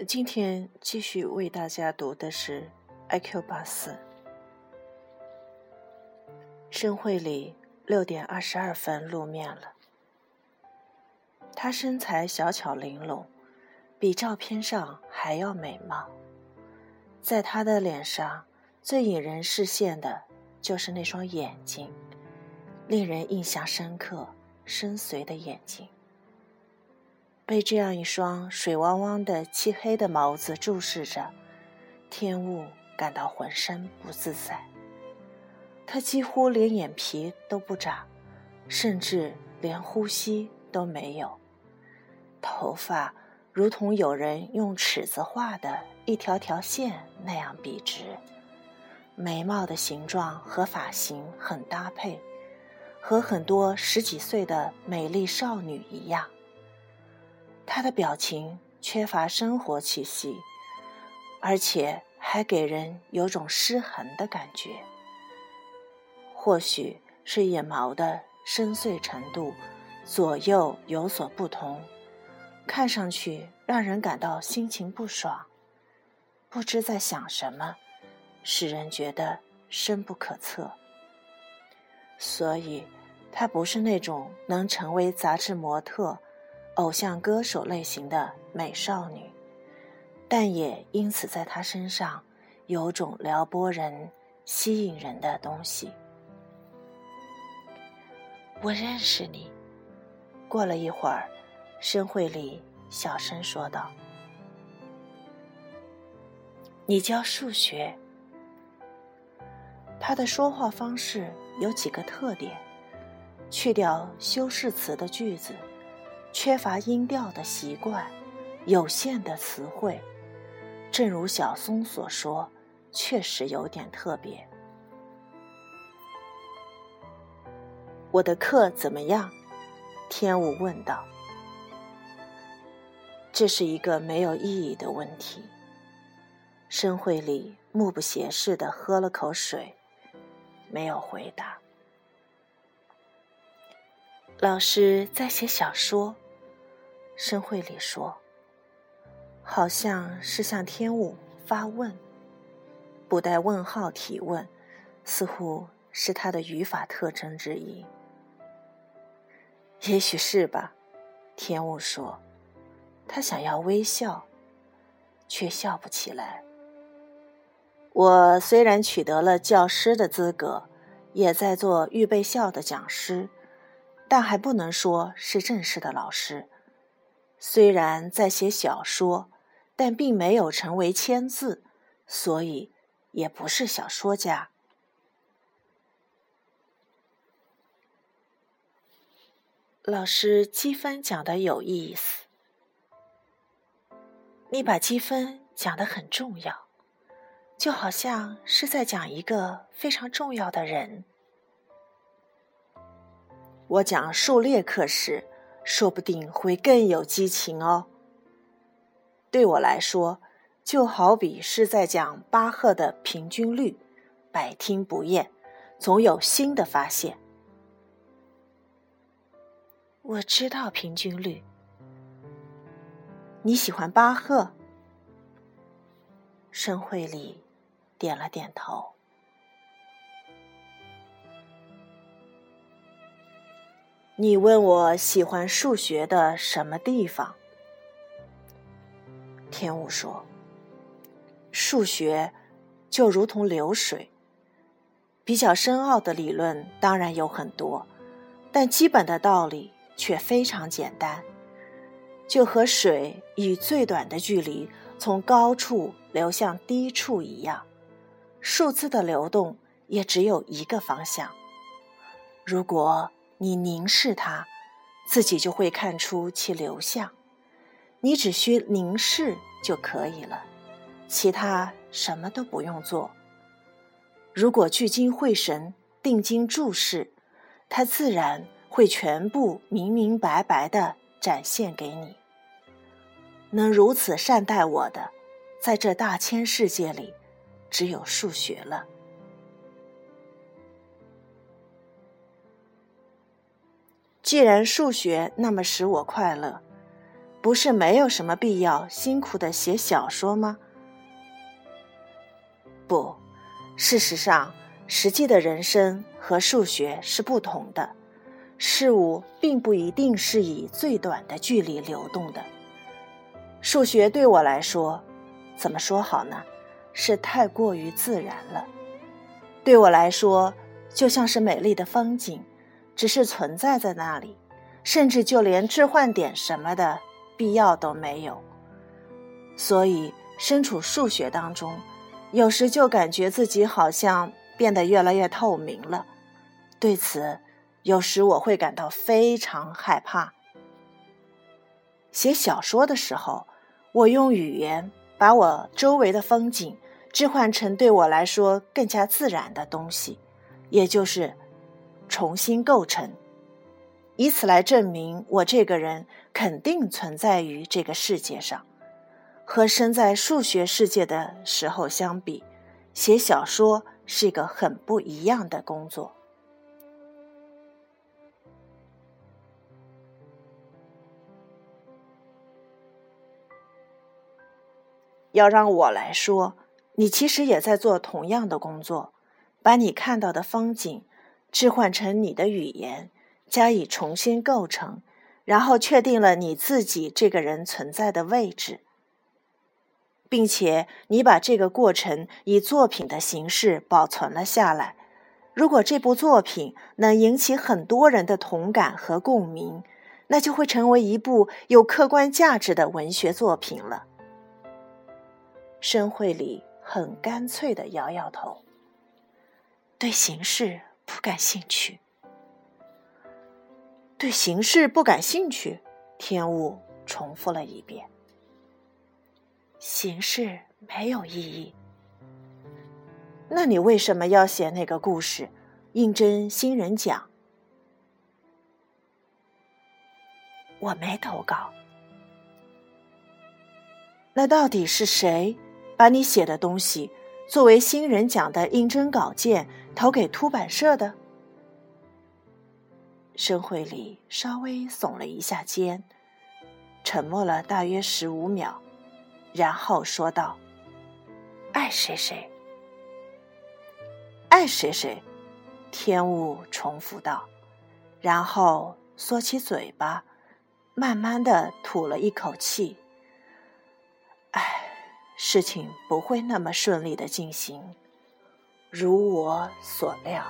今天继续为大家读的是《I Q 八四》。申慧里六点二十二分露面了。她身材小巧玲珑，比照片上还要美貌。在她的脸上，最引人视线的就是那双眼睛，令人印象深刻、深邃的眼睛。被这样一双水汪汪的漆黑的眸子注视着，天雾感到浑身不自在。他几乎连眼皮都不眨，甚至连呼吸都没有。头发如同有人用尺子画的一条条线那样笔直，眉毛的形状和发型很搭配，和很多十几岁的美丽少女一样。他的表情缺乏生活气息，而且还给人有种失衡的感觉。或许是眼毛的深邃程度左右有所不同，看上去让人感到心情不爽，不知在想什么，使人觉得深不可测。所以，她不是那种能成为杂志模特。偶像歌手类型的美少女，但也因此在她身上有种撩拨人、吸引人的东西。我认识你。过了一会儿，申慧里小声说道：“你教数学。”他的说话方式有几个特点：去掉修饰词的句子。缺乏音调的习惯，有限的词汇，正如小松所说，确实有点特别。我的课怎么样？天武问道。这是一个没有意义的问题。申慧里目不斜视的喝了口水，没有回答。老师在写小说。申慧里说：“好像是向天武发问，不带问号提问，似乎是他的语法特征之一。也许是吧。”天武说：“他想要微笑，却笑不起来。我虽然取得了教师的资格，也在做预备校的讲师，但还不能说是正式的老师。”虽然在写小说，但并没有成为签字，所以也不是小说家。老师积分讲的有意思，你把积分讲的很重要，就好像是在讲一个非常重要的人。我讲数列课时。说不定会更有激情哦。对我来说，就好比是在讲巴赫的平均律，百听不厌，总有新的发现。我知道平均律。你喜欢巴赫？申慧里点了点头。你问我喜欢数学的什么地方？天武说：“数学就如同流水，比较深奥的理论当然有很多，但基本的道理却非常简单，就和水以最短的距离从高处流向低处一样，数字的流动也只有一个方向。如果……”你凝视它，自己就会看出其流向。你只需凝视就可以了，其他什么都不用做。如果聚精会神、定睛注视，它自然会全部明明白白的展现给你。能如此善待我的，在这大千世界里，只有数学了。既然数学那么使我快乐，不是没有什么必要辛苦的写小说吗？不，事实上，实际的人生和数学是不同的。事物并不一定是以最短的距离流动的。数学对我来说，怎么说好呢？是太过于自然了。对我来说，就像是美丽的风景，只是存在在那里，甚至就连置换点什么的必要都没有。所以，身处数学当中，有时就感觉自己好像变得越来越透明了。对此，有时我会感到非常害怕。写小说的时候，我用语言把我周围的风景置换成对我来说更加自然的东西，也就是重新构成，以此来证明我这个人肯定存在于这个世界上。和生在数学世界的时候相比，写小说是一个很不一样的工作。要让我来说，你其实也在做同样的工作，把你看到的风景置换成你的语言，加以重新构成，然后确定了你自己这个人存在的位置，并且你把这个过程以作品的形式保存了下来。如果这部作品能引起很多人的同感和共鸣，那就会成为一部有客观价值的文学作品了。申慧里很干脆的摇摇头，对形式不感兴趣。对形式不感兴趣，天雾重复了一遍。形式没有意义。那你为什么要写那个故事，应征新人奖？我没投稿。那到底是谁？把你写的东西作为新人奖的应征稿件投给出版社的，申慧里稍微耸了一下肩，沉默了大约十五秒，然后说道：“爱谁谁，爱谁谁。”天雾重复道，然后缩起嘴巴，慢慢的吐了一口气。事情不会那么顺利的进行，如我所料。